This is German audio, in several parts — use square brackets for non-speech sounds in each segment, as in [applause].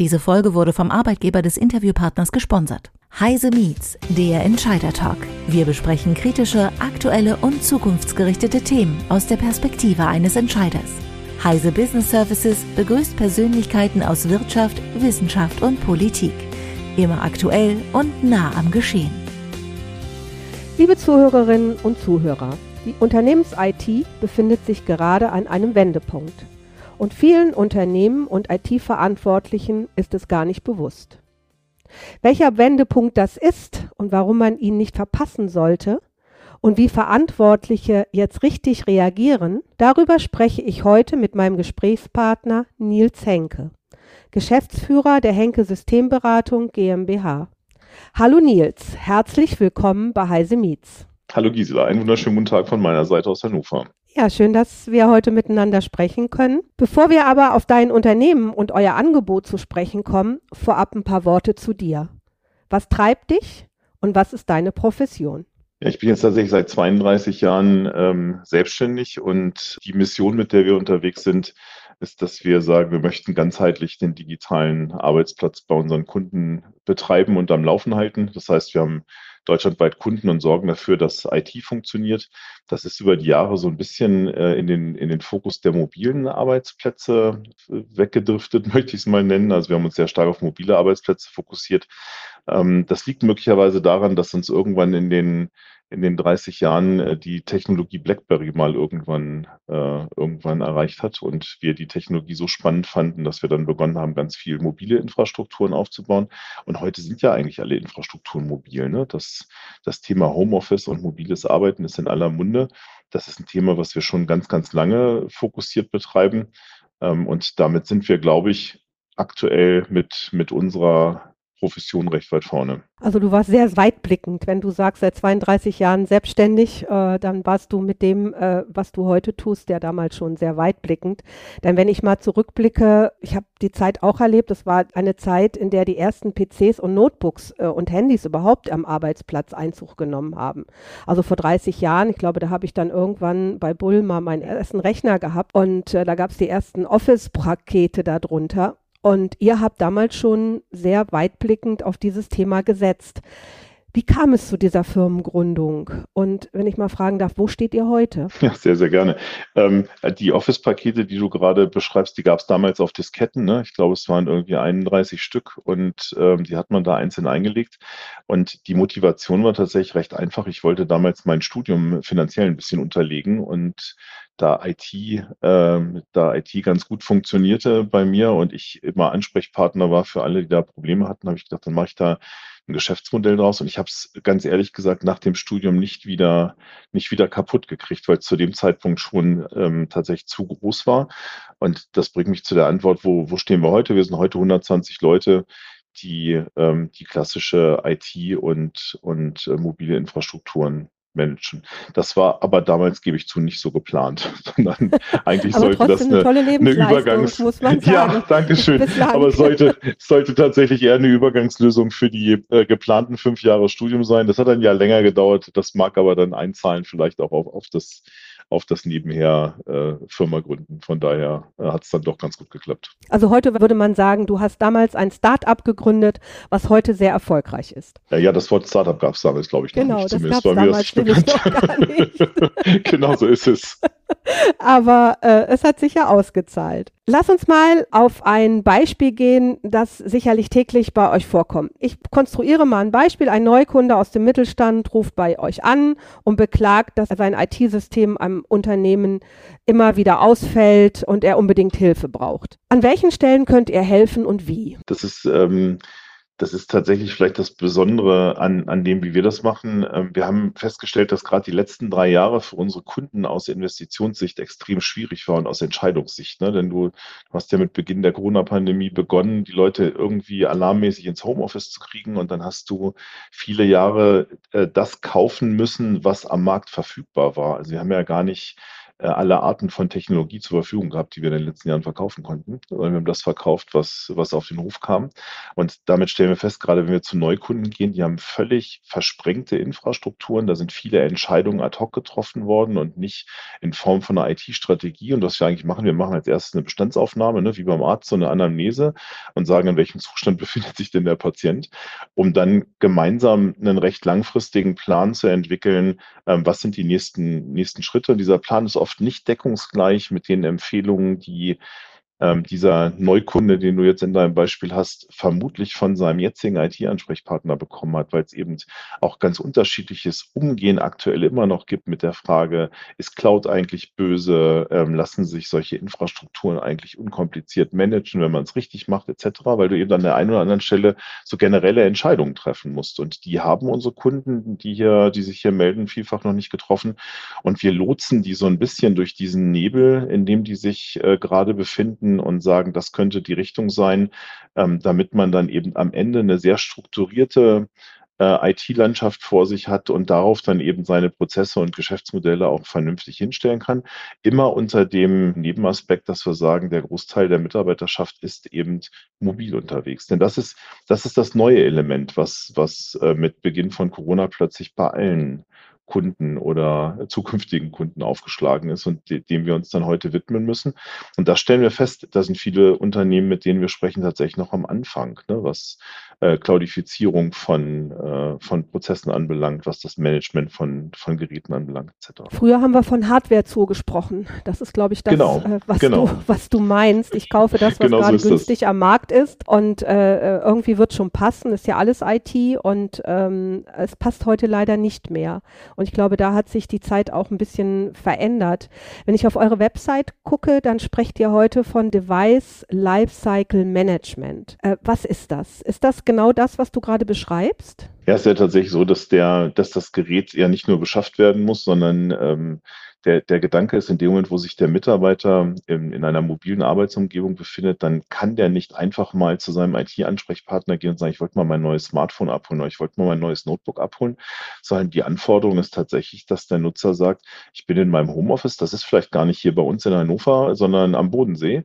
Diese Folge wurde vom Arbeitgeber des Interviewpartners gesponsert. Heise Meets, der Entscheider Talk. Wir besprechen kritische, aktuelle und zukunftsgerichtete Themen aus der Perspektive eines Entscheiders. Heise Business Services begrüßt Persönlichkeiten aus Wirtschaft, Wissenschaft und Politik. Immer aktuell und nah am Geschehen. Liebe Zuhörerinnen und Zuhörer, die Unternehmens-IT befindet sich gerade an einem Wendepunkt. Und vielen Unternehmen und IT-Verantwortlichen ist es gar nicht bewusst. Welcher Wendepunkt das ist und warum man ihn nicht verpassen sollte und wie Verantwortliche jetzt richtig reagieren, darüber spreche ich heute mit meinem Gesprächspartner Nils Henke, Geschäftsführer der Henke Systemberatung GmbH. Hallo Nils, herzlich willkommen bei Heise Meets. Hallo Gisela, einen wunderschönen guten Tag von meiner Seite aus Hannover. Ja, schön, dass wir heute miteinander sprechen können. Bevor wir aber auf dein Unternehmen und euer Angebot zu sprechen kommen, vorab ein paar Worte zu dir. Was treibt dich und was ist deine Profession? Ja, ich bin jetzt tatsächlich seit 32 Jahren ähm, selbstständig und die Mission, mit der wir unterwegs sind, ist, dass wir sagen, wir möchten ganzheitlich den digitalen Arbeitsplatz bei unseren Kunden betreiben und am Laufen halten. Das heißt, wir haben deutschlandweit Kunden und sorgen dafür, dass IT funktioniert. Das ist über die Jahre so ein bisschen äh, in, den, in den Fokus der mobilen Arbeitsplätze äh, weggedriftet, [laughs] möchte ich es mal nennen. Also wir haben uns sehr stark auf mobile Arbeitsplätze fokussiert. Ähm, das liegt möglicherweise daran, dass uns irgendwann in den in den 30 Jahren äh, die Technologie BlackBerry mal irgendwann, äh, irgendwann erreicht hat und wir die Technologie so spannend fanden, dass wir dann begonnen haben, ganz viel mobile Infrastrukturen aufzubauen. Und heute sind ja eigentlich alle Infrastrukturen mobil. Ne? Das, das Thema Homeoffice und mobiles Arbeiten ist in aller Munde. Das ist ein Thema, was wir schon ganz, ganz lange fokussiert betreiben. Ähm, und damit sind wir, glaube ich, aktuell mit, mit unserer Profession recht weit vorne. Also du warst sehr weitblickend. Wenn du sagst, seit 32 Jahren selbstständig, äh, dann warst du mit dem, äh, was du heute tust, ja damals schon sehr weitblickend. Denn wenn ich mal zurückblicke, ich habe die Zeit auch erlebt, es war eine Zeit, in der die ersten PCs und Notebooks äh, und Handys überhaupt am Arbeitsplatz Einzug genommen haben. Also vor 30 Jahren, ich glaube, da habe ich dann irgendwann bei Bull mal meinen ersten Rechner gehabt und äh, da gab es die ersten Office-Pakete darunter. Und ihr habt damals schon sehr weitblickend auf dieses Thema gesetzt. Wie kam es zu dieser Firmengründung? Und wenn ich mal fragen darf, wo steht ihr heute? Ja, sehr, sehr gerne. Ähm, die Office-Pakete, die du gerade beschreibst, die gab es damals auf Disketten. Ne? Ich glaube, es waren irgendwie 31 Stück und ähm, die hat man da einzeln eingelegt. Und die Motivation war tatsächlich recht einfach. Ich wollte damals mein Studium finanziell ein bisschen unterlegen und da IT, äh, da IT ganz gut funktionierte bei mir und ich immer Ansprechpartner war für alle, die da Probleme hatten, habe ich gedacht, dann mache ich da ein Geschäftsmodell draus. Und ich habe es ganz ehrlich gesagt nach dem Studium nicht wieder, nicht wieder kaputt gekriegt, weil es zu dem Zeitpunkt schon ähm, tatsächlich zu groß war. Und das bringt mich zu der Antwort, wo, wo stehen wir heute? Wir sind heute 120 Leute, die ähm, die klassische IT und, und äh, mobile Infrastrukturen managen. Das war aber damals, gebe ich zu, nicht so geplant, [laughs] sondern eigentlich sollte das eine, eine, eine Übergangs. Ja, danke schön. aber sollte, sollte tatsächlich eher eine Übergangslösung für die äh, geplanten fünf Jahre Studium sein. Das hat ein Jahr länger gedauert. Das mag aber dann einzahlen vielleicht auch auf, auf das auf das nebenher äh, Firma gründen. Von daher äh, hat es dann doch ganz gut geklappt. Also heute würde man sagen, du hast damals ein Start-up gegründet, was heute sehr erfolgreich ist. Ja, ja das Wort Start-up gab es damals, glaube ich, genau, noch nicht. Genau, das damals noch gar nicht. [laughs] genau so ist es. [laughs] Aber äh, es hat sich ja ausgezahlt. Lass uns mal auf ein Beispiel gehen, das sicherlich täglich bei euch vorkommt. Ich konstruiere mal ein Beispiel. Ein Neukunde aus dem Mittelstand ruft bei euch an und beklagt, dass sein IT-System am Unternehmen immer wieder ausfällt und er unbedingt Hilfe braucht. An welchen Stellen könnt ihr helfen und wie? Das ist ähm, das ist tatsächlich vielleicht das Besondere an, an dem, wie wir das machen. Ähm, wir haben festgestellt, dass gerade die letzten drei Jahre für unsere Kunden aus Investitionssicht extrem schwierig waren, aus Entscheidungssicht. Ne? Denn du hast ja mit Beginn der Corona-Pandemie begonnen, die Leute irgendwie alarmmäßig ins Homeoffice zu kriegen und dann hast du viele Jahre äh, das kaufen müssen, was am Markt verfügbar war. Also wir haben ja gar nicht alle Arten von Technologie zur Verfügung gehabt, die wir in den letzten Jahren verkaufen konnten. Wir haben das verkauft, was, was auf den Hof kam. Und damit stellen wir fest, gerade wenn wir zu Neukunden gehen, die haben völlig versprengte Infrastrukturen. Da sind viele Entscheidungen ad hoc getroffen worden und nicht in Form von einer IT-Strategie. Und was wir eigentlich machen, wir machen als erstes eine Bestandsaufnahme, ne, wie beim Arzt, so eine Anamnese und sagen, in welchem Zustand [laughs] befindet sich denn der Patient, um dann gemeinsam einen recht langfristigen Plan zu entwickeln, ähm, was sind die nächsten, nächsten Schritte. Und dieser Plan ist oft nicht deckungsgleich mit den Empfehlungen, die ähm, dieser Neukunde, den du jetzt in deinem Beispiel hast, vermutlich von seinem jetzigen IT-Ansprechpartner bekommen hat, weil es eben auch ganz unterschiedliches Umgehen aktuell immer noch gibt mit der Frage, ist Cloud eigentlich böse? Ähm, lassen sich solche Infrastrukturen eigentlich unkompliziert managen, wenn man es richtig macht, etc., weil du eben an der einen oder anderen Stelle so generelle Entscheidungen treffen musst. Und die haben unsere Kunden, die hier, die sich hier melden, vielfach noch nicht getroffen. Und wir lotsen die so ein bisschen durch diesen Nebel, in dem die sich äh, gerade befinden finden und sagen, das könnte die Richtung sein, ähm, damit man dann eben am Ende eine sehr strukturierte äh, IT-Landschaft vor sich hat und darauf dann eben seine Prozesse und Geschäftsmodelle auch vernünftig hinstellen kann. Immer unter dem Nebenaspekt, dass wir sagen, der Großteil der Mitarbeiterschaft ist eben mobil unterwegs. Denn das ist, das ist das neue Element, was, was äh, mit Beginn von Corona plötzlich bei allen Kunden oder zukünftigen Kunden aufgeschlagen ist und de dem wir uns dann heute widmen müssen. Und da stellen wir fest, da sind viele Unternehmen, mit denen wir sprechen, tatsächlich noch am Anfang, ne, was äh, Cloudifizierung von, äh, von Prozessen anbelangt, was das Management von, von Geräten anbelangt, etc. Früher haben wir von Hardware-Zoo gesprochen. Das ist, glaube ich, das, genau, äh, was, genau. Du, was du meinst. Ich kaufe das, was genau gerade so günstig das. am Markt ist und äh, äh, irgendwie wird schon passen. Ist ja alles IT und ähm, es passt heute leider nicht mehr. Und ich glaube, da hat sich die Zeit auch ein bisschen verändert. Wenn ich auf eure Website gucke, dann sprecht ihr heute von Device Lifecycle Management. Äh, was ist das? Ist das genau das, was du gerade beschreibst? Ja, es ist ja tatsächlich so, dass der, dass das Gerät ja nicht nur beschafft werden muss, sondern ähm, der, der Gedanke ist, in dem Moment, wo sich der Mitarbeiter in, in einer mobilen Arbeitsumgebung befindet, dann kann der nicht einfach mal zu seinem IT-Ansprechpartner gehen und sagen, ich wollte mal mein neues Smartphone abholen oder ich wollte mal mein neues Notebook abholen, sondern die Anforderung ist tatsächlich, dass der Nutzer sagt, ich bin in meinem Homeoffice, das ist vielleicht gar nicht hier bei uns in Hannover, sondern am Bodensee.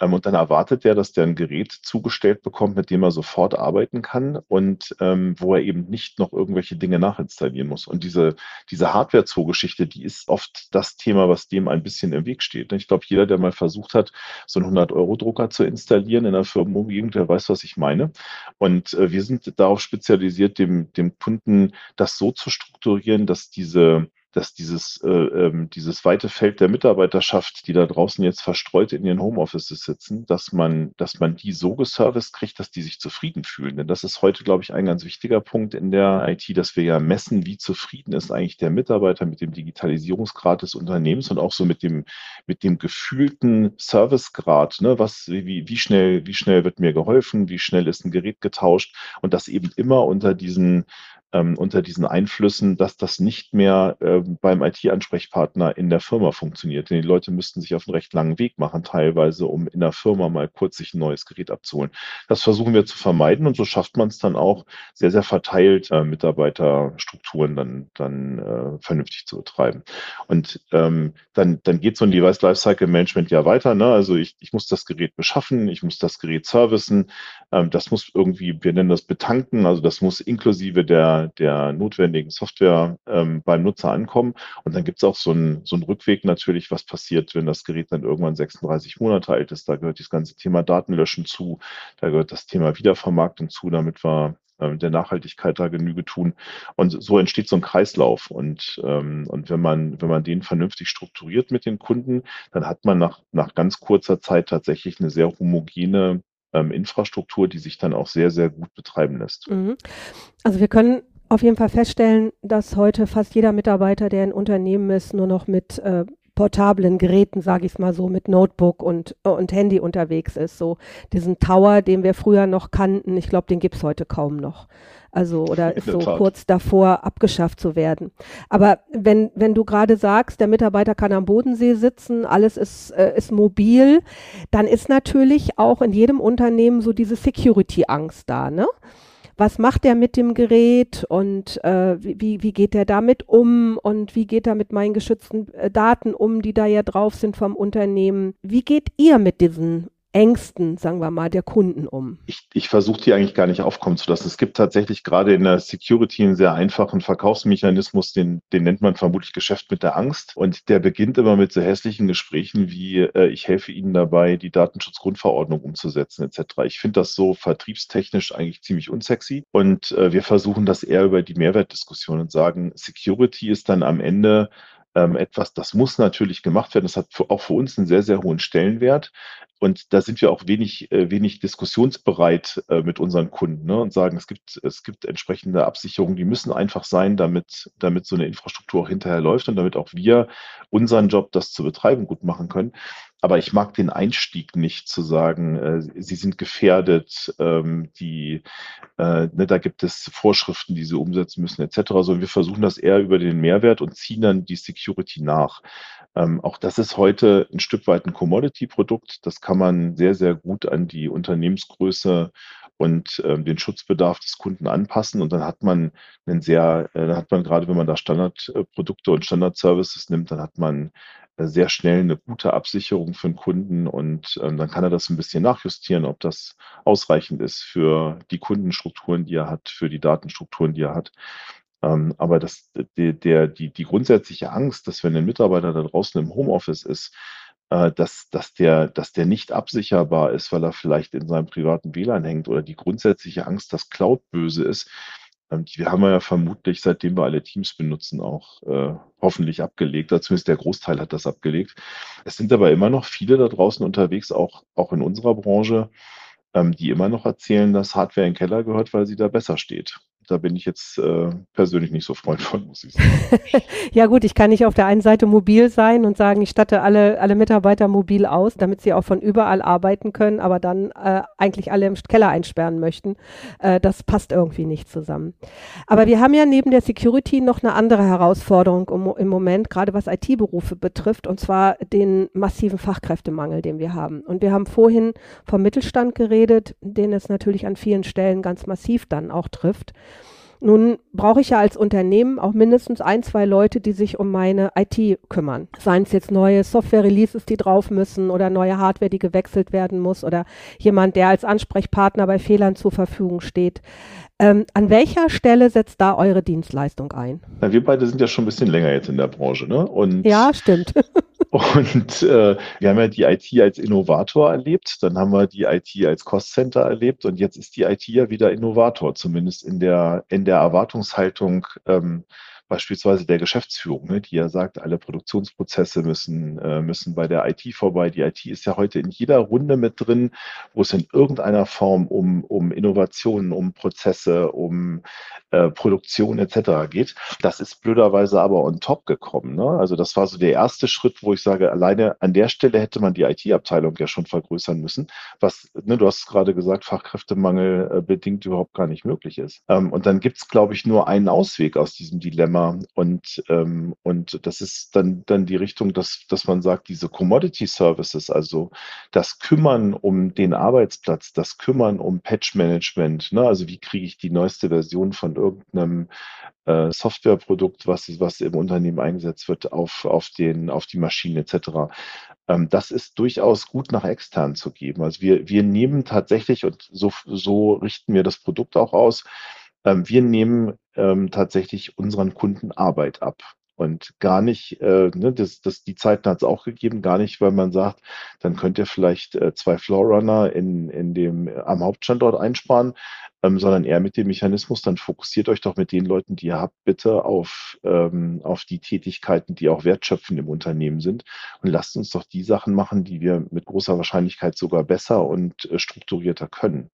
Ähm, und dann erwartet der, dass der ein Gerät zugestellt bekommt, mit dem er sofort arbeiten kann und ähm, wo er eben nicht noch irgendwelche Dinge nachinstallieren muss. Und diese, diese Hardware-Zoo-Geschichte, die ist oft das Thema, was dem ein bisschen im Weg steht. Ich glaube, jeder, der mal versucht hat, so einen 100-Euro-Drucker zu installieren in einer Firmenumgebung, der weiß, was ich meine. Und äh, wir sind darauf spezialisiert, dem, dem Kunden das so zu strukturieren, dass diese dass dieses, äh, ähm, dieses weite Feld der Mitarbeiterschaft, die da draußen jetzt verstreut in ihren Homeoffices sitzen, dass man, dass man die so geserviced kriegt, dass die sich zufrieden fühlen. Denn das ist heute, glaube ich, ein ganz wichtiger Punkt in der IT, dass wir ja messen, wie zufrieden ist eigentlich der Mitarbeiter mit dem Digitalisierungsgrad des Unternehmens und auch so mit dem, mit dem gefühlten Servicegrad. Ne? Was, wie, wie schnell, wie schnell wird mir geholfen? Wie schnell ist ein Gerät getauscht? Und das eben immer unter diesen ähm, unter diesen Einflüssen, dass das nicht mehr äh, beim IT-Ansprechpartner in der Firma funktioniert. Denn die Leute müssten sich auf einen recht langen Weg machen, teilweise, um in der Firma mal kurz sich ein neues Gerät abzuholen. Das versuchen wir zu vermeiden und so schafft man es dann auch, sehr, sehr verteilt äh, Mitarbeiterstrukturen dann, dann äh, vernünftig zu betreiben. Und ähm, dann, dann geht so ein Device Lifecycle Management ja weiter. Ne? Also ich, ich muss das Gerät beschaffen, ich muss das Gerät servicen, ähm, das muss irgendwie, wir nennen das betanken, also das muss inklusive der der, notwendigen Software ähm, beim Nutzer ankommen. Und dann gibt es auch so einen, so einen Rückweg natürlich, was passiert, wenn das Gerät dann irgendwann 36 Monate alt ist. Da gehört das ganze Thema Datenlöschen zu, da gehört das Thema Wiedervermarktung zu, damit wir ähm, der Nachhaltigkeit da Genüge tun. Und so entsteht so ein Kreislauf. Und, ähm, und wenn man, wenn man den vernünftig strukturiert mit den Kunden, dann hat man nach, nach ganz kurzer Zeit tatsächlich eine sehr homogene ähm, Infrastruktur, die sich dann auch sehr, sehr gut betreiben lässt. Mhm. Also wir können auf jeden Fall feststellen, dass heute fast jeder Mitarbeiter, der in Unternehmen ist, nur noch mit äh, portablen Geräten, sage ich es mal so, mit Notebook und, und Handy unterwegs ist. So diesen Tower, den wir früher noch kannten, ich glaube, den gibt es heute kaum noch. Also oder ist so Tat. kurz davor abgeschafft zu werden. Aber wenn, wenn du gerade sagst, der Mitarbeiter kann am Bodensee sitzen, alles ist, äh, ist mobil, dann ist natürlich auch in jedem Unternehmen so diese Security-Angst da, ne? Was macht er mit dem Gerät und äh, wie, wie geht er damit um und wie geht er mit meinen geschützten äh, Daten um, die da ja drauf sind vom Unternehmen. Wie geht ihr mit diesen Ängsten, sagen wir mal, der Kunden um? Ich, ich versuche die eigentlich gar nicht aufkommen zu lassen. Es gibt tatsächlich gerade in der Security einen sehr einfachen Verkaufsmechanismus, den, den nennt man vermutlich Geschäft mit der Angst. Und der beginnt immer mit so hässlichen Gesprächen wie, äh, ich helfe Ihnen dabei, die Datenschutzgrundverordnung umzusetzen etc. Ich finde das so vertriebstechnisch eigentlich ziemlich unsexy. Und äh, wir versuchen das eher über die Mehrwertdiskussion und sagen, Security ist dann am Ende ähm, etwas, das muss natürlich gemacht werden. Das hat für, auch für uns einen sehr, sehr hohen Stellenwert. Und da sind wir auch wenig, äh, wenig diskussionsbereit äh, mit unseren Kunden ne, und sagen, es gibt, es gibt entsprechende Absicherungen, die müssen einfach sein, damit, damit so eine Infrastruktur auch hinterher läuft und damit auch wir unseren Job, das zu betreiben, gut machen können. Aber ich mag den Einstieg nicht zu sagen, äh, sie sind gefährdet, ähm, die, äh, ne, da gibt es Vorschriften, die sie umsetzen müssen, etc. Sondern wir versuchen das eher über den Mehrwert und ziehen dann die Security nach. Ähm, auch das ist heute ein Stück weit ein Commodity-Produkt. Das kann man sehr, sehr gut an die Unternehmensgröße und ähm, den Schutzbedarf des Kunden anpassen. Und dann hat man einen sehr, äh, dann hat man gerade, wenn man da Standardprodukte und Standardservices nimmt, dann hat man äh, sehr schnell eine gute Absicherung für den Kunden und ähm, dann kann er das ein bisschen nachjustieren, ob das ausreichend ist für die Kundenstrukturen, die er hat, für die Datenstrukturen, die er hat. Ähm, aber das, der, der, die, die grundsätzliche Angst, dass wenn ein Mitarbeiter da draußen im Homeoffice ist, äh, dass, dass, der, dass der nicht absicherbar ist, weil er vielleicht in seinem privaten WLAN hängt oder die grundsätzliche Angst, dass Cloud böse ist, haben wir ja vermutlich, seitdem wir alle Teams benutzen, auch äh, hoffentlich abgelegt. Oder zumindest der Großteil hat das abgelegt. Es sind aber immer noch viele da draußen unterwegs, auch, auch in unserer Branche, ähm, die immer noch erzählen, dass Hardware in den Keller gehört, weil sie da besser steht da bin ich jetzt äh, persönlich nicht so Freund von, muss ich sagen. [laughs] ja gut, ich kann nicht auf der einen Seite mobil sein und sagen, ich statte alle, alle Mitarbeiter mobil aus, damit sie auch von überall arbeiten können, aber dann äh, eigentlich alle im Keller einsperren möchten. Äh, das passt irgendwie nicht zusammen. Aber wir haben ja neben der Security noch eine andere Herausforderung im, im Moment, gerade was IT-Berufe betrifft, und zwar den massiven Fachkräftemangel, den wir haben. Und wir haben vorhin vom Mittelstand geredet, den es natürlich an vielen Stellen ganz massiv dann auch trifft. Nun brauche ich ja als Unternehmen auch mindestens ein, zwei Leute, die sich um meine IT kümmern. Seien es jetzt neue Software-Releases, die drauf müssen oder neue Hardware, die gewechselt werden muss oder jemand, der als Ansprechpartner bei Fehlern zur Verfügung steht. Ähm, an welcher Stelle setzt da eure Dienstleistung ein? Na, wir beide sind ja schon ein bisschen länger jetzt in der Branche, ne? Und ja, stimmt. [laughs] Und äh, wir haben ja die IT als Innovator erlebt, dann haben wir die IT als Cost Center erlebt und jetzt ist die IT ja wieder Innovator, zumindest in der, in der Erwartungshaltung. Ähm, beispielsweise der Geschäftsführung, ne, die ja sagt, alle Produktionsprozesse müssen, äh, müssen bei der IT vorbei. Die IT ist ja heute in jeder Runde mit drin, wo es in irgendeiner Form um, um Innovationen, um Prozesse, um äh, Produktion etc. geht. Das ist blöderweise aber on top gekommen. Ne? Also das war so der erste Schritt, wo ich sage, alleine an der Stelle hätte man die IT-Abteilung ja schon vergrößern müssen, was, ne, du hast gerade gesagt, Fachkräftemangel äh, bedingt überhaupt gar nicht möglich ist. Ähm, und dann gibt es, glaube ich, nur einen Ausweg aus diesem Dilemma. Und, ähm, und das ist dann, dann die Richtung, dass, dass man sagt, diese Commodity Services, also das Kümmern um den Arbeitsplatz, das Kümmern um Patch-Management, ne? also wie kriege ich die neueste Version von irgendeinem äh, Softwareprodukt, was, was im Unternehmen eingesetzt wird, auf, auf, den, auf die Maschinen etc. Ähm, das ist durchaus gut nach extern zu geben. Also wir, wir nehmen tatsächlich, und so, so richten wir das Produkt auch aus, ähm, wir nehmen ähm, tatsächlich unseren Kunden Arbeit ab. Und gar nicht, äh, ne, das, das, die Zeiten hat es auch gegeben, gar nicht, weil man sagt, dann könnt ihr vielleicht äh, zwei Floorrunner in, in dem, äh, am Hauptstandort einsparen, ähm, sondern eher mit dem Mechanismus, dann fokussiert euch doch mit den Leuten, die ihr habt, bitte auf, ähm, auf die Tätigkeiten, die auch wertschöpfend im Unternehmen sind und lasst uns doch die Sachen machen, die wir mit großer Wahrscheinlichkeit sogar besser und äh, strukturierter können.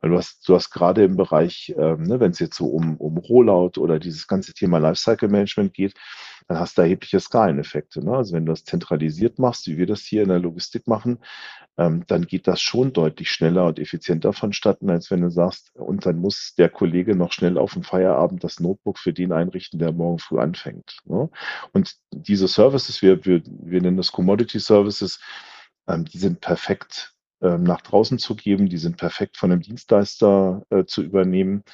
Weil du hast, du hast gerade im Bereich, ähm, ne, wenn es jetzt so um, um Rollout oder dieses ganze Thema Lifecycle Management geht, dann hast du erhebliche Skaleneffekte. Ne? Also wenn du das zentralisiert machst, wie wir das hier in der Logistik machen, ähm, dann geht das schon deutlich schneller und effizienter vonstatten, als wenn du sagst, und dann muss der Kollege noch schnell auf dem Feierabend das Notebook für den einrichten, der morgen früh anfängt. Ne? Und diese Services, wir, wir, wir nennen das Commodity Services, ähm, die sind perfekt ähm, nach draußen zu geben. Die sind perfekt von einem Dienstleister äh, zu übernehmen.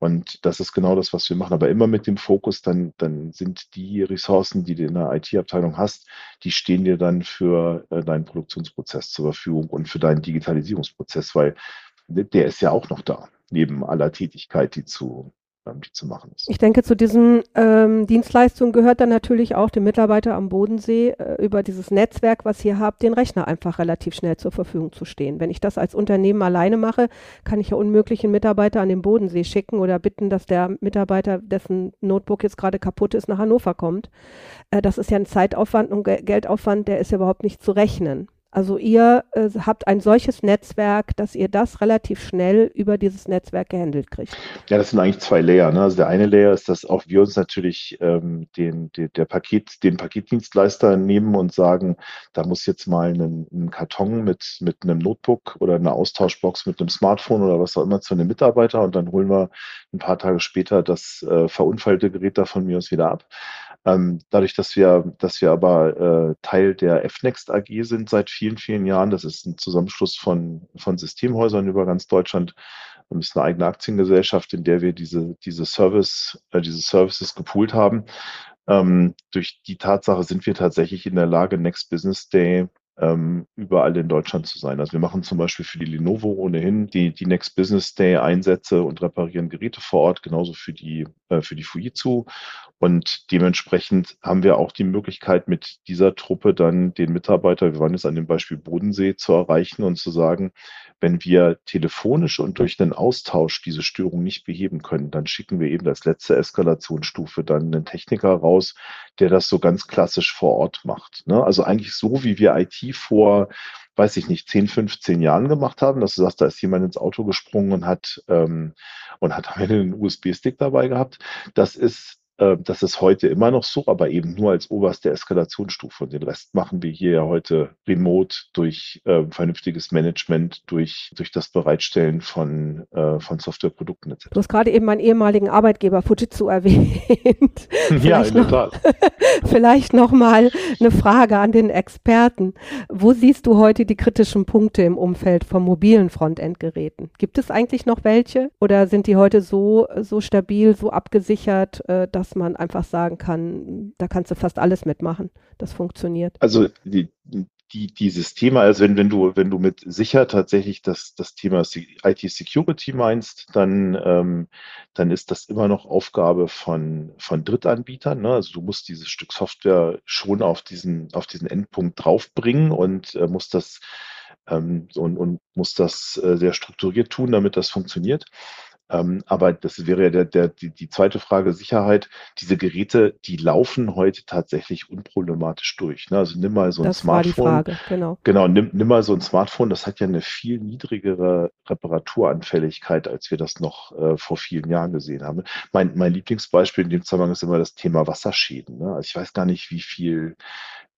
Und das ist genau das, was wir machen. Aber immer mit dem Fokus, dann, dann sind die Ressourcen, die du in der IT-Abteilung hast, die stehen dir dann für äh, deinen Produktionsprozess zur Verfügung und für deinen Digitalisierungsprozess, weil der ist ja auch noch da, neben aller Tätigkeit, die zu zu machen ist. Ich denke, zu diesen ähm, Dienstleistungen gehört dann natürlich auch dem Mitarbeiter am Bodensee äh, über dieses Netzwerk, was ihr habt, den Rechner einfach relativ schnell zur Verfügung zu stehen. Wenn ich das als Unternehmen alleine mache, kann ich ja unmöglich einen Mitarbeiter an den Bodensee schicken oder bitten, dass der Mitarbeiter, dessen Notebook jetzt gerade kaputt ist, nach Hannover kommt. Äh, das ist ja ein Zeitaufwand und Geldaufwand, der ist ja überhaupt nicht zu rechnen. Also ihr äh, habt ein solches Netzwerk, dass ihr das relativ schnell über dieses Netzwerk gehandelt kriegt. Ja, das sind eigentlich zwei Layer. Ne? Also der eine Layer ist, dass auch wir uns natürlich ähm, den, den, der Paket, den Paketdienstleister nehmen und sagen, da muss jetzt mal ein, Karton mit, mit einem Notebook oder eine Austauschbox mit einem Smartphone oder was auch immer zu einem Mitarbeiter und dann holen wir ein paar Tage später das äh, verunfallte Gerät da von mir aus wieder ab. Ähm, dadurch, dass wir, dass wir aber äh, Teil der FNext AG sind seit vielen, vielen Jahren, das ist ein Zusammenschluss von, von Systemhäusern über ganz Deutschland, wir ist eine eigene Aktiengesellschaft, in der wir diese, diese Service, äh, diese Services gepoolt haben. Ähm, durch die Tatsache sind wir tatsächlich in der Lage, Next Business Day ähm, überall in Deutschland zu sein. Also wir machen zum Beispiel für die Lenovo ohnehin die, die Next Business Day Einsätze und reparieren Geräte vor Ort, genauso für die, für die Fujitsu. Und dementsprechend haben wir auch die Möglichkeit, mit dieser Truppe dann den Mitarbeiter, wir waren jetzt an dem Beispiel Bodensee, zu erreichen und zu sagen, wenn wir telefonisch und durch den Austausch diese Störung nicht beheben können, dann schicken wir eben als letzte Eskalationsstufe dann einen Techniker raus, der das so ganz klassisch vor Ort macht. Ne? Also eigentlich so, wie wir IT vor weiß ich nicht, 10, 15 Jahren gemacht haben, dass du sagst, da ist jemand ins Auto gesprungen und hat ähm, und hat einen USB-Stick dabei gehabt. Das ist das ist heute immer noch so, aber eben nur als oberste Eskalationsstufe. Und den Rest machen wir hier ja heute remote durch äh, vernünftiges Management, durch, durch das Bereitstellen von, äh, von Softwareprodukten etc. Du hast gerade eben meinen ehemaligen Arbeitgeber Fujitsu erwähnt. [laughs] ja, in der Tat. [laughs] vielleicht noch mal eine Frage an den Experten. Wo siehst du heute die kritischen Punkte im Umfeld von mobilen Frontendgeräten? Gibt es eigentlich noch welche oder sind die heute so, so stabil, so abgesichert, äh, dass dass man einfach sagen kann, da kannst du fast alles mitmachen. Das funktioniert. Also die, die, dieses Thema, also wenn, wenn du, wenn du mit sicher tatsächlich das, das Thema IT-Security meinst, dann, ähm, dann ist das immer noch Aufgabe von, von Drittanbietern. Ne? Also du musst dieses Stück Software schon auf diesen, auf diesen Endpunkt draufbringen und äh, musst das ähm, und, und muss das äh, sehr strukturiert tun, damit das funktioniert. Ähm, aber das wäre ja der, der, die, die zweite Frage, Sicherheit. Diese Geräte, die laufen heute tatsächlich unproblematisch durch. Ne? Also nimm mal so ein das Smartphone. War die Frage, genau. Genau, nimm, nimm mal so ein Smartphone, das hat ja eine viel niedrigere Reparaturanfälligkeit, als wir das noch äh, vor vielen Jahren gesehen haben. Mein, mein Lieblingsbeispiel in dem Zusammenhang ist immer das Thema Wasserschäden. Ne? Also ich weiß gar nicht, wie viel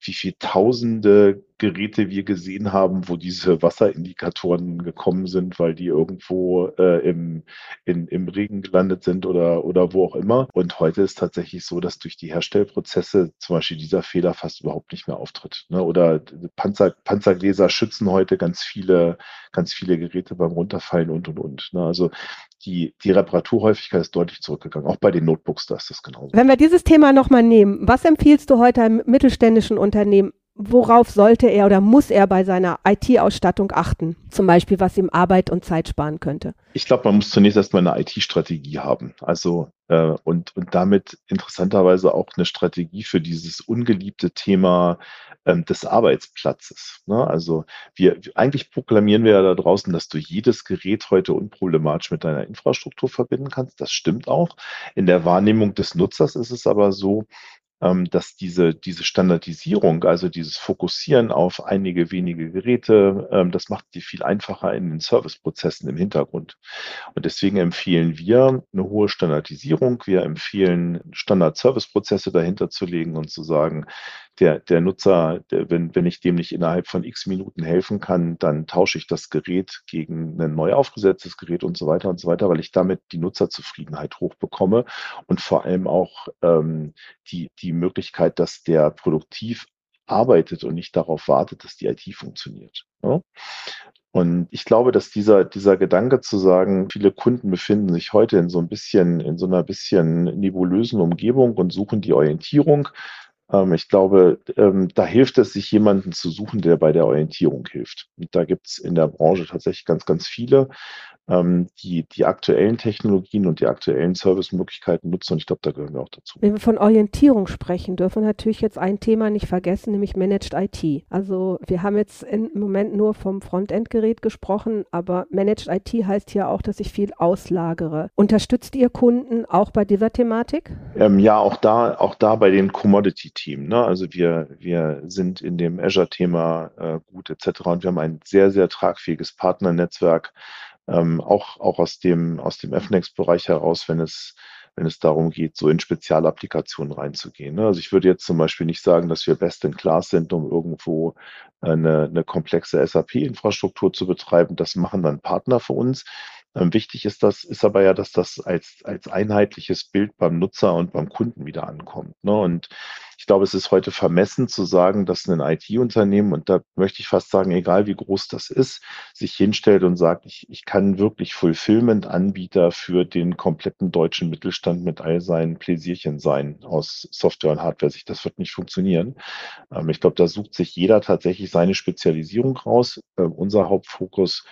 wie viel tausende Geräte wir gesehen haben, wo diese Wasserindikatoren gekommen sind, weil die irgendwo äh, im, in, im Regen gelandet sind oder, oder wo auch immer. Und heute ist tatsächlich so, dass durch die Herstellprozesse zum Beispiel dieser Fehler fast überhaupt nicht mehr auftritt. Ne? Oder Panzer, Panzergläser schützen heute ganz viele, ganz viele Geräte beim Runterfallen und und und. Ne? Also die, die Reparaturhäufigkeit ist deutlich zurückgegangen. Auch bei den Notebooks, da ist das genauso. Wenn wir dieses Thema nochmal nehmen, was empfiehlst du heute einem mittelständischen Unternehmen? Worauf sollte er oder muss er bei seiner IT-Ausstattung achten? Zum Beispiel, was ihm Arbeit und Zeit sparen könnte. Ich glaube, man muss zunächst erstmal eine IT-Strategie haben. Also äh, und, und damit interessanterweise auch eine Strategie für dieses ungeliebte Thema ähm, des Arbeitsplatzes. Ne? Also wir eigentlich proklamieren wir ja da draußen, dass du jedes Gerät heute unproblematisch mit deiner Infrastruktur verbinden kannst. Das stimmt auch. In der Wahrnehmung des Nutzers ist es aber so, dass diese, diese Standardisierung, also dieses Fokussieren auf einige wenige Geräte, ähm, das macht die viel einfacher in den Serviceprozessen im Hintergrund. Und deswegen empfehlen wir eine hohe Standardisierung. Wir empfehlen Standard-Service-Prozesse dahinter zu legen und zu sagen, der, der Nutzer, der, wenn, wenn ich dem nicht innerhalb von x Minuten helfen kann, dann tausche ich das Gerät gegen ein neu aufgesetztes Gerät und so weiter und so weiter, weil ich damit die Nutzerzufriedenheit hochbekomme und vor allem auch ähm, die, die Möglichkeit, dass der produktiv arbeitet und nicht darauf wartet, dass die IT funktioniert. Ja? Und ich glaube, dass dieser, dieser Gedanke zu sagen, viele Kunden befinden sich heute in so ein bisschen, in so einer bisschen nebulösen Umgebung und suchen die Orientierung. Ähm, ich glaube, ähm, da hilft es, sich jemanden zu suchen, der bei der Orientierung hilft. Und da gibt es in der Branche tatsächlich ganz, ganz viele die die aktuellen Technologien und die aktuellen Servicemöglichkeiten nutzen. Und ich glaube, da gehören wir auch dazu. Wenn wir von Orientierung sprechen, dürfen wir natürlich jetzt ein Thema nicht vergessen, nämlich Managed IT. Also wir haben jetzt im Moment nur vom Frontend-Gerät gesprochen, aber Managed IT heißt ja auch, dass ich viel auslagere. Unterstützt ihr Kunden auch bei dieser Thematik? Ähm, ja, auch da, auch da bei den Commodity-Team. Ne? Also wir, wir sind in dem Azure-Thema äh, gut etc. Und wir haben ein sehr, sehr tragfähiges Partnernetzwerk ähm, auch, auch aus dem, aus dem FNEX-Bereich heraus, wenn es, wenn es darum geht, so in Spezialapplikationen reinzugehen. Ne? Also ich würde jetzt zum Beispiel nicht sagen, dass wir best in class sind, um irgendwo eine, eine komplexe SAP-Infrastruktur zu betreiben. Das machen dann Partner für uns. Ähm, wichtig ist das, ist aber ja, dass das als, als einheitliches Bild beim Nutzer und beim Kunden wieder ankommt. Ne? Und ich glaube, es ist heute vermessen zu sagen, dass ein IT-Unternehmen, und da möchte ich fast sagen, egal wie groß das ist, sich hinstellt und sagt, ich, ich kann wirklich Fulfillment-Anbieter für den kompletten deutschen Mittelstand mit all seinen Pläsierchen sein aus Software und Hardware-Sicht. Das wird nicht funktionieren. Ähm, ich glaube, da sucht sich jeder tatsächlich seine Spezialisierung raus. Ähm, unser Hauptfokus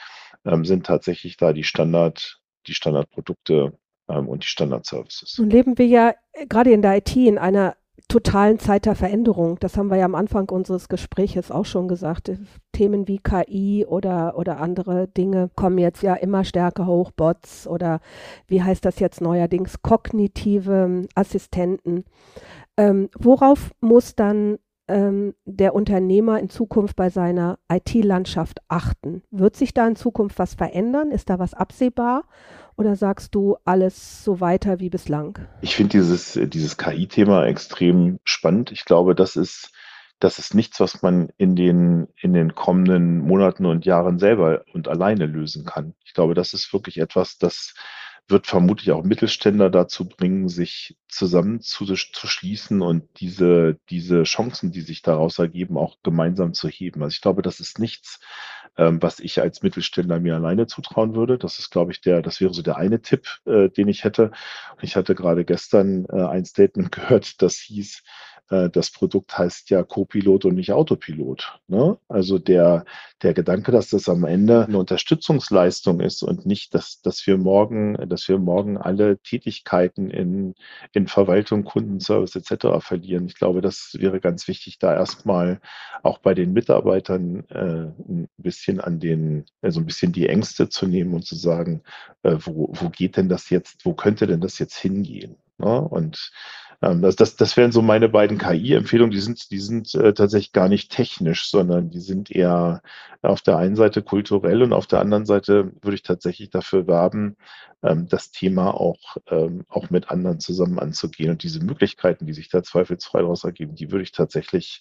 ähm, sind tatsächlich da die Standard, die Standardprodukte ähm, und die Standardservices. Nun leben wir ja äh, gerade in der IT in einer totalen Zeit der Veränderung. Das haben wir ja am Anfang unseres Gespräches auch schon gesagt. Themen wie KI oder, oder andere Dinge kommen jetzt ja immer stärker hoch, Bots oder wie heißt das jetzt neuerdings, kognitive Assistenten. Ähm, worauf muss dann ähm, der Unternehmer in Zukunft bei seiner IT-Landschaft achten? Wird sich da in Zukunft was verändern? Ist da was absehbar? Oder sagst du alles so weiter wie bislang? Ich finde dieses, dieses KI-Thema extrem spannend. Ich glaube, das ist, das ist nichts, was man in den, in den kommenden Monaten und Jahren selber und alleine lösen kann. Ich glaube, das ist wirklich etwas, das wird vermutlich auch Mittelständler dazu bringen, sich zusammenzuschließen und diese, diese Chancen, die sich daraus ergeben, auch gemeinsam zu heben. Also ich glaube, das ist nichts, ähm, was ich als Mittelständler mir alleine zutrauen würde. Das ist, glaube ich, der, das wäre so der eine Tipp, äh, den ich hätte. Ich hatte gerade gestern äh, ein Statement [laughs] gehört, das hieß, das Produkt heißt ja Copilot und nicht Autopilot. Ne? Also der, der Gedanke, dass das am Ende eine Unterstützungsleistung ist und nicht, dass, dass wir morgen, dass wir morgen alle Tätigkeiten in, in Verwaltung, Kundenservice etc. verlieren. Ich glaube, das wäre ganz wichtig, da erstmal auch bei den Mitarbeitern äh, ein bisschen an den, also ein bisschen die Ängste zu nehmen und zu sagen, äh, wo, wo geht denn das jetzt, wo könnte denn das jetzt hingehen? Ne? Und ähm, das, das, das wären so meine beiden KI-Empfehlungen. Die sind, die sind äh, tatsächlich gar nicht technisch, sondern die sind eher auf der einen Seite kulturell und auf der anderen Seite würde ich tatsächlich dafür werben, ähm, das Thema auch, ähm, auch mit anderen zusammen anzugehen. Und diese Möglichkeiten, die sich da zweifelsfrei daraus ergeben, die würde ich tatsächlich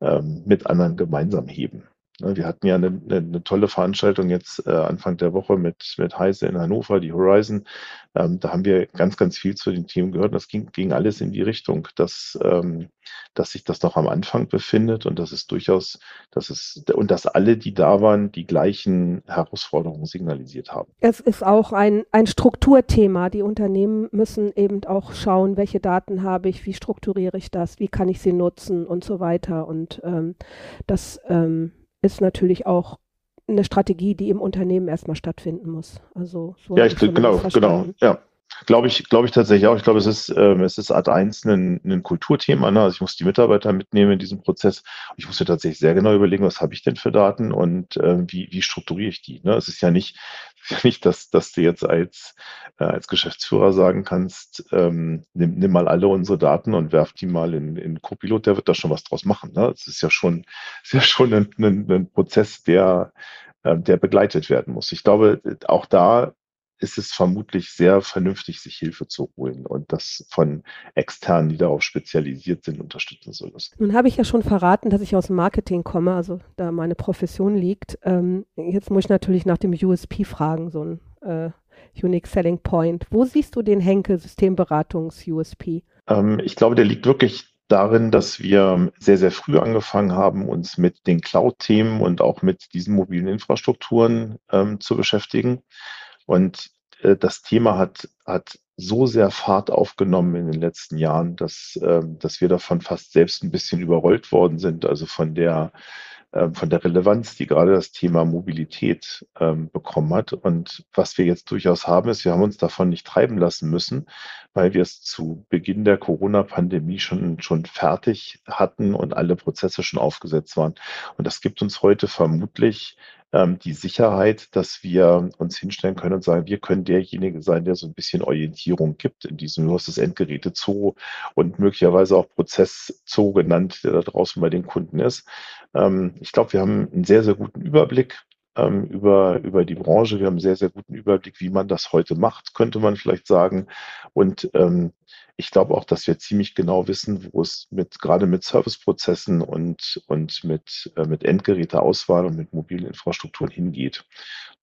ähm, mit anderen gemeinsam heben. Ne, wir hatten ja eine, eine, tolle Veranstaltung jetzt äh, Anfang der Woche mit, mit Heise in Hannover, die Horizon. Ähm, da haben wir ganz, ganz viel zu den Themen gehört. Das ging, ging alles in die Richtung, dass, ähm, dass sich das noch am Anfang befindet und dass es durchaus, dass es und dass alle, die da waren, die gleichen Herausforderungen signalisiert haben. Es ist auch ein, ein Strukturthema. Die Unternehmen müssen eben auch schauen, welche Daten habe ich, wie strukturiere ich das, wie kann ich sie nutzen und so weiter. Und ähm, das ähm, ist natürlich auch eine Strategie, die im Unternehmen erstmal stattfinden muss. Also so ja, ich, genau, genau, ja. Glaube ich, glaube ich tatsächlich auch. Ich glaube, es ist, ähm, es ist Art 1 ein, ein Kulturthema. Ne? Also ich muss die Mitarbeiter mitnehmen in diesem Prozess. Ich muss mir tatsächlich sehr genau überlegen, was habe ich denn für Daten und äh, wie, wie strukturiere ich die. Ne? Es ist ja nicht, nicht, dass, dass du jetzt als, äh, als Geschäftsführer sagen kannst, ähm, nimm, nimm mal alle unsere Daten und werf die mal in, in Copilot, der wird da schon was draus machen. Ne? Es ist ja schon, ist ja schon ein, ein, ein Prozess, der, äh, der begleitet werden muss. Ich glaube, auch da ist es vermutlich sehr vernünftig, sich Hilfe zu holen und das von externen, die darauf spezialisiert sind, unterstützen zu lassen. Nun habe ich ja schon verraten, dass ich aus dem Marketing komme, also da meine Profession liegt. Ähm, jetzt muss ich natürlich nach dem USP fragen, so ein äh, Unique Selling Point. Wo siehst du den Henkel Systemberatungs-USP? Ähm, ich glaube, der liegt wirklich darin, dass wir sehr, sehr früh angefangen haben, uns mit den Cloud-Themen und auch mit diesen mobilen Infrastrukturen ähm, zu beschäftigen. Und äh, das Thema hat, hat so sehr Fahrt aufgenommen in den letzten Jahren, dass, äh, dass wir davon fast selbst ein bisschen überrollt worden sind. Also von der ähm, von der Relevanz, die gerade das Thema Mobilität ähm, bekommen hat. Und was wir jetzt durchaus haben, ist, wir haben uns davon nicht treiben lassen müssen, weil wir es zu Beginn der Corona-Pandemie schon, schon fertig hatten und alle Prozesse schon aufgesetzt waren. Und das gibt uns heute vermutlich ähm, die Sicherheit, dass wir uns hinstellen können und sagen, wir können derjenige sein, der so ein bisschen Orientierung gibt in diesem, du hast das Endgeräte Zoo und möglicherweise auch Prozess Zoo genannt, der da draußen bei den Kunden ist. Ähm, ich glaube, wir haben einen sehr, sehr guten Überblick ähm, über, über die Branche. Wir haben einen sehr, sehr guten Überblick, wie man das heute macht, könnte man vielleicht sagen. Und ähm, ich glaube auch, dass wir ziemlich genau wissen, wo es mit gerade mit Serviceprozessen und, und mit, äh, mit Endgeräteauswahl und mit mobilen Infrastrukturen hingeht.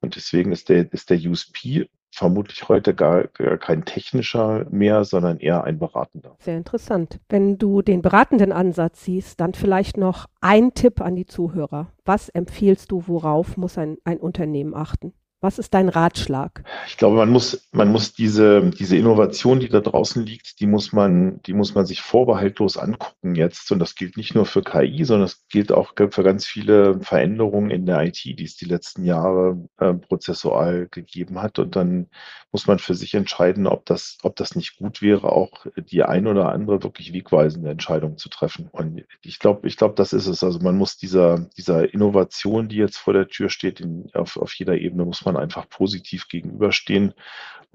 Und deswegen ist der, ist der USP vermutlich heute gar, gar kein technischer mehr, sondern eher ein beratender. Sehr interessant. Wenn du den beratenden Ansatz siehst, dann vielleicht noch ein Tipp an die Zuhörer. Was empfiehlst du, worauf muss ein, ein Unternehmen achten? Was ist dein Ratschlag? Ich glaube, man muss, man muss diese, diese Innovation, die da draußen liegt, die muss man, die muss man sich vorbehaltlos angucken jetzt. Und das gilt nicht nur für KI, sondern es gilt auch für ganz viele Veränderungen in der IT, die es die letzten Jahre äh, prozessual gegeben hat. Und dann muss man für sich entscheiden, ob das, ob das nicht gut wäre, auch die ein oder andere wirklich wegweisende Entscheidung zu treffen. Und ich glaube, ich glaube, das ist es. Also man muss dieser, dieser Innovation, die jetzt vor der Tür steht, in, auf, auf jeder Ebene muss man einfach positiv gegenüberstehen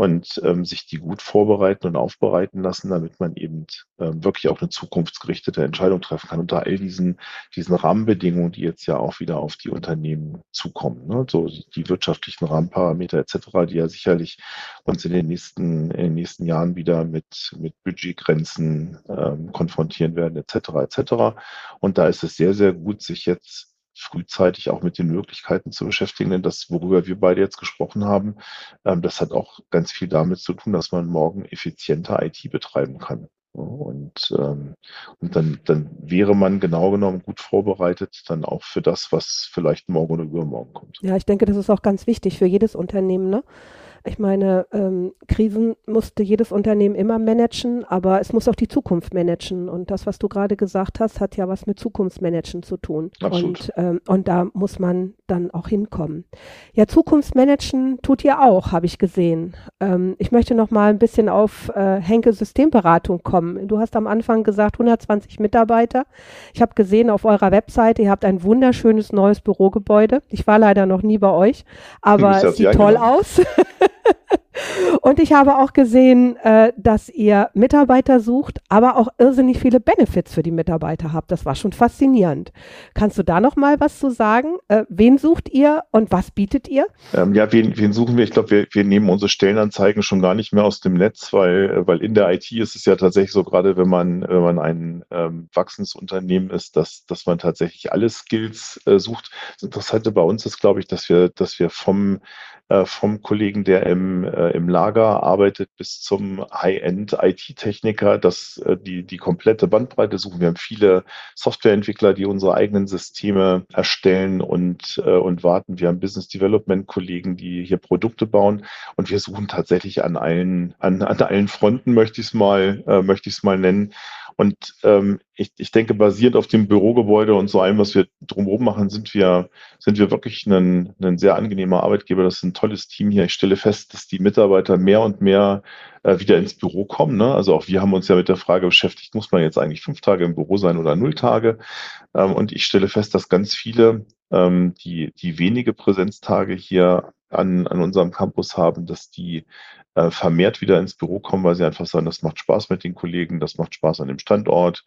und ähm, sich die gut vorbereiten und aufbereiten lassen, damit man eben ähm, wirklich auch eine zukunftsgerichtete Entscheidung treffen kann unter all diesen, diesen Rahmenbedingungen, die jetzt ja auch wieder auf die Unternehmen zukommen. Ne? So die wirtschaftlichen Rahmenparameter etc., die ja sicherlich uns in den nächsten, in den nächsten Jahren wieder mit, mit Budgetgrenzen ähm, konfrontieren werden etc. etc. Und da ist es sehr, sehr gut, sich jetzt frühzeitig auch mit den Möglichkeiten zu beschäftigen. Denn das, worüber wir beide jetzt gesprochen haben, ähm, das hat auch ganz viel damit zu tun, dass man morgen effizienter IT betreiben kann. Und, ähm, und dann, dann wäre man genau genommen gut vorbereitet, dann auch für das, was vielleicht morgen oder übermorgen kommt. Ja, ich denke, das ist auch ganz wichtig für jedes Unternehmen. Ne? Ich meine, ähm, Krisen musste jedes Unternehmen immer managen, aber es muss auch die Zukunft managen. Und das, was du gerade gesagt hast, hat ja was mit Zukunftsmanagen zu tun. Absolut. Und, ähm, und da muss man dann auch hinkommen. Ja, Zukunftsmanagen tut ihr auch, habe ich gesehen. Ähm, ich möchte noch mal ein bisschen auf äh, Henke Systemberatung kommen. Du hast am Anfang gesagt 120 Mitarbeiter. Ich habe gesehen auf eurer Webseite, ihr habt ein wunderschönes neues Bürogebäude. Ich war leider noch nie bei euch, aber es sieht toll aus. [laughs] [laughs] Und ich habe auch gesehen, äh, dass ihr Mitarbeiter sucht, aber auch irrsinnig viele Benefits für die Mitarbeiter habt. Das war schon faszinierend. Kannst du da noch mal was zu sagen? Äh, wen sucht ihr und was bietet ihr? Ähm, ja, wen, wen suchen wir? Ich glaube, wir, wir nehmen unsere Stellenanzeigen schon gar nicht mehr aus dem Netz, weil, äh, weil in der IT ist es ja tatsächlich so, gerade wenn man, wenn man ein ähm, wachsendes ist, dass, dass man tatsächlich alle Skills äh, sucht. Das Interessante bei uns ist, glaube ich, dass wir, dass wir vom vom Kollegen, der im, äh, im Lager arbeitet, bis zum High-End-IT-Techniker, dass äh, die, die komplette Bandbreite suchen. Wir haben viele Softwareentwickler, die unsere eigenen Systeme erstellen und, äh, und warten. Wir haben Business Development-Kollegen, die hier Produkte bauen und wir suchen tatsächlich an allen, an, an allen Fronten, möchte ich es mal, äh, möchte ich es mal nennen. Und ähm, ich, ich denke, basierend auf dem Bürogebäude und so allem, was wir drumherum machen, sind wir, sind wir wirklich ein, ein sehr angenehmer Arbeitgeber. Das ist ein tolles Team hier. Ich stelle fest, dass die Mitarbeiter mehr und mehr äh, wieder ins Büro kommen. Ne? Also auch wir haben uns ja mit der Frage beschäftigt, muss man jetzt eigentlich fünf Tage im Büro sein oder null Tage? Ähm, und ich stelle fest, dass ganz viele, ähm, die, die wenige Präsenztage hier an, an unserem Campus haben, dass die äh, vermehrt wieder ins Büro kommen, weil sie einfach sagen, das macht Spaß mit den Kollegen, das macht Spaß an dem Standort.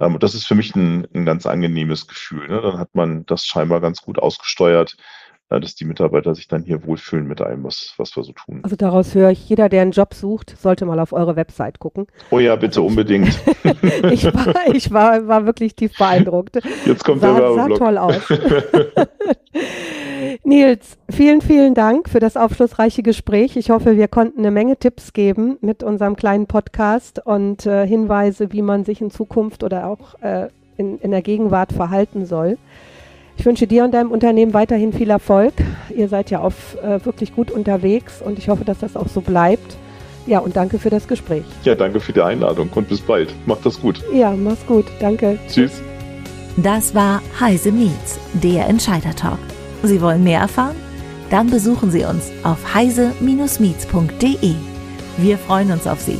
Ähm, und das ist für mich ein, ein ganz angenehmes Gefühl. Ne? Dann hat man das scheinbar ganz gut ausgesteuert, äh, dass die Mitarbeiter sich dann hier wohlfühlen mit allem, was, was wir so tun. Also daraus höre ich, jeder, der einen Job sucht, sollte mal auf eure Website gucken. Oh ja, bitte unbedingt. [laughs] ich war, ich war, war wirklich tief beeindruckt. Jetzt kommt sah, der Werbeblock. Sah toll aus. [laughs] Nils, vielen, vielen Dank für das aufschlussreiche Gespräch. Ich hoffe, wir konnten eine Menge Tipps geben mit unserem kleinen Podcast und äh, Hinweise, wie man sich in Zukunft oder auch äh, in, in der Gegenwart verhalten soll. Ich wünsche dir und deinem Unternehmen weiterhin viel Erfolg. Ihr seid ja auf äh, wirklich gut unterwegs und ich hoffe, dass das auch so bleibt. Ja, und danke für das Gespräch. Ja, danke für die Einladung und bis bald. Macht das gut. Ja, mach's gut. Danke. Tschüss. Das war Heise Meets, der Entscheider Talk. Sie wollen mehr erfahren? Dann besuchen Sie uns auf heise-meets.de. Wir freuen uns auf Sie.